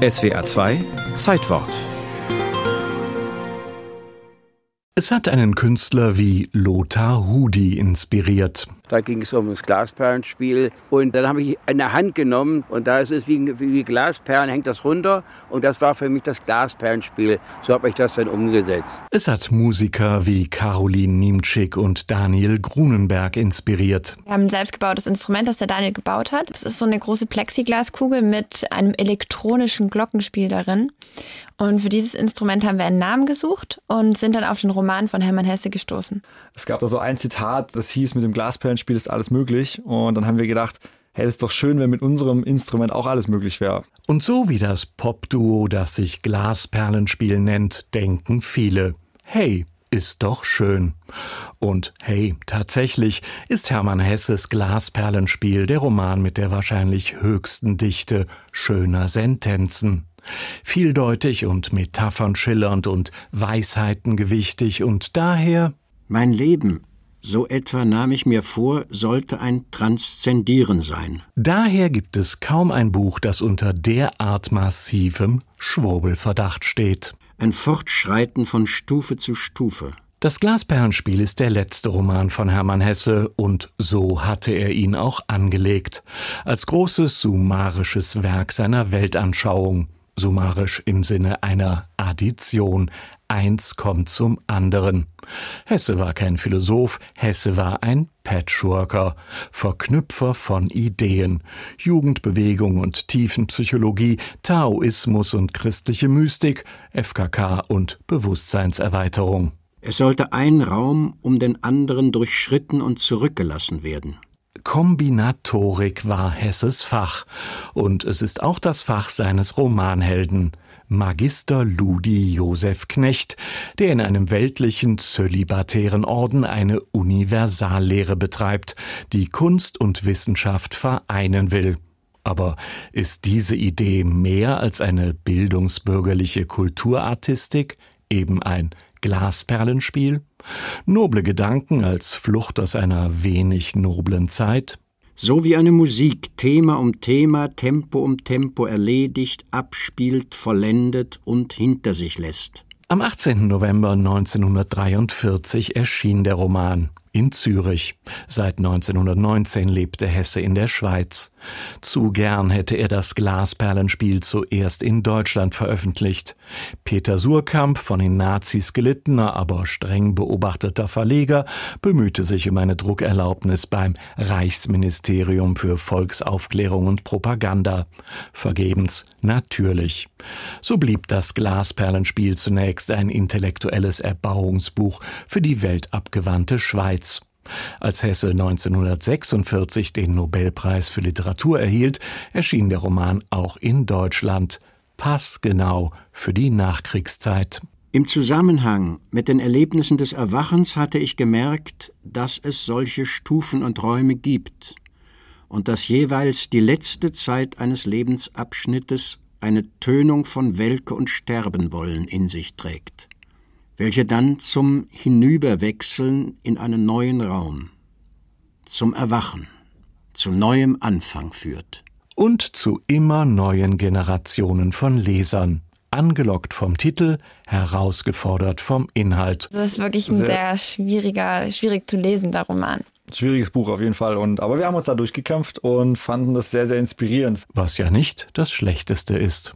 SWA 2 Zeitwort Es hat einen Künstler wie Lothar Hudi inspiriert. Da ging es um das Glasperlenspiel. Und dann habe ich eine Hand genommen und da ist es wie, wie Glasperlen, hängt das runter. Und das war für mich das Glasperlenspiel. So habe ich das dann umgesetzt. Es hat Musiker wie Caroline Niemczyk und Daniel Grunenberg inspiriert. Wir haben ein selbstgebautes Instrument, das der Daniel gebaut hat. Es ist so eine große Plexiglaskugel mit einem elektronischen Glockenspiel darin. Und für dieses Instrument haben wir einen Namen gesucht und sind dann auf den Roman von Hermann Hesse gestoßen. Es gab da so ein Zitat, das hieß, mit dem Glasperlenspiel ist alles möglich. Und dann haben wir gedacht, hey, das ist doch schön, wenn mit unserem Instrument auch alles möglich wäre. Und so wie das Popduo, das sich Glasperlenspiel nennt, denken viele. Hey, ist doch schön. Und hey, tatsächlich ist Hermann Hesses Glasperlenspiel der Roman mit der wahrscheinlich höchsten Dichte schöner Sentenzen. Vieldeutig und Metaphern schillernd und Weisheiten gewichtig und daher Mein Leben, so etwa nahm ich mir vor, sollte ein Transzendieren sein. Daher gibt es kaum ein Buch, das unter derart massivem Schwurbelverdacht steht. Ein Fortschreiten von Stufe zu Stufe. Das Glasperlenspiel ist der letzte Roman von Hermann Hesse und so hatte er ihn auch angelegt, als großes summarisches Werk seiner Weltanschauung summarisch im Sinne einer Addition. Eins kommt zum anderen. Hesse war kein Philosoph, Hesse war ein Patchworker, Verknüpfer von Ideen, Jugendbewegung und Tiefenpsychologie, Taoismus und christliche Mystik, FKK und Bewusstseinserweiterung. Es sollte ein Raum um den anderen durchschritten und zurückgelassen werden. Kombinatorik war Hesses Fach und es ist auch das Fach seines Romanhelden. Magister Ludi Josef Knecht, der in einem weltlichen zölibatären Orden eine Universallehre betreibt, die Kunst und Wissenschaft vereinen will. Aber ist diese Idee mehr als eine bildungsbürgerliche Kulturartistik, eben ein Glasperlenspiel? Noble Gedanken als Flucht aus einer wenig noblen Zeit? So wie eine Musik Thema um Thema, Tempo um Tempo erledigt, abspielt, vollendet und hinter sich lässt. Am 18. November 1943 erschien der Roman in Zürich. Seit 1919 lebte Hesse in der Schweiz. Zu gern hätte er das Glasperlenspiel zuerst in Deutschland veröffentlicht. Peter Surkamp, von den Nazis gelittener, aber streng beobachteter Verleger, bemühte sich um eine Druckerlaubnis beim Reichsministerium für Volksaufklärung und Propaganda. Vergebens, natürlich. So blieb das Glasperlenspiel zunächst ein intellektuelles Erbauungsbuch für die weltabgewandte Schweiz. Als Hesse 1946 den Nobelpreis für Literatur erhielt, erschien der Roman auch in Deutschland, passgenau für die Nachkriegszeit. Im Zusammenhang mit den Erlebnissen des Erwachens hatte ich gemerkt, dass es solche Stufen und Räume gibt und dass jeweils die letzte Zeit eines Lebensabschnittes eine Tönung von Welke und Sterbenwollen in sich trägt welche dann zum Hinüberwechseln in einen neuen Raum, zum Erwachen, zu neuem Anfang führt. Und zu immer neuen Generationen von Lesern. Angelockt vom Titel, herausgefordert vom Inhalt. Das ist wirklich ein sehr, sehr schwieriger, schwierig zu lesender Roman. Schwieriges Buch auf jeden Fall. Und, aber wir haben uns da durchgekämpft und fanden das sehr, sehr inspirierend. Was ja nicht das Schlechteste ist.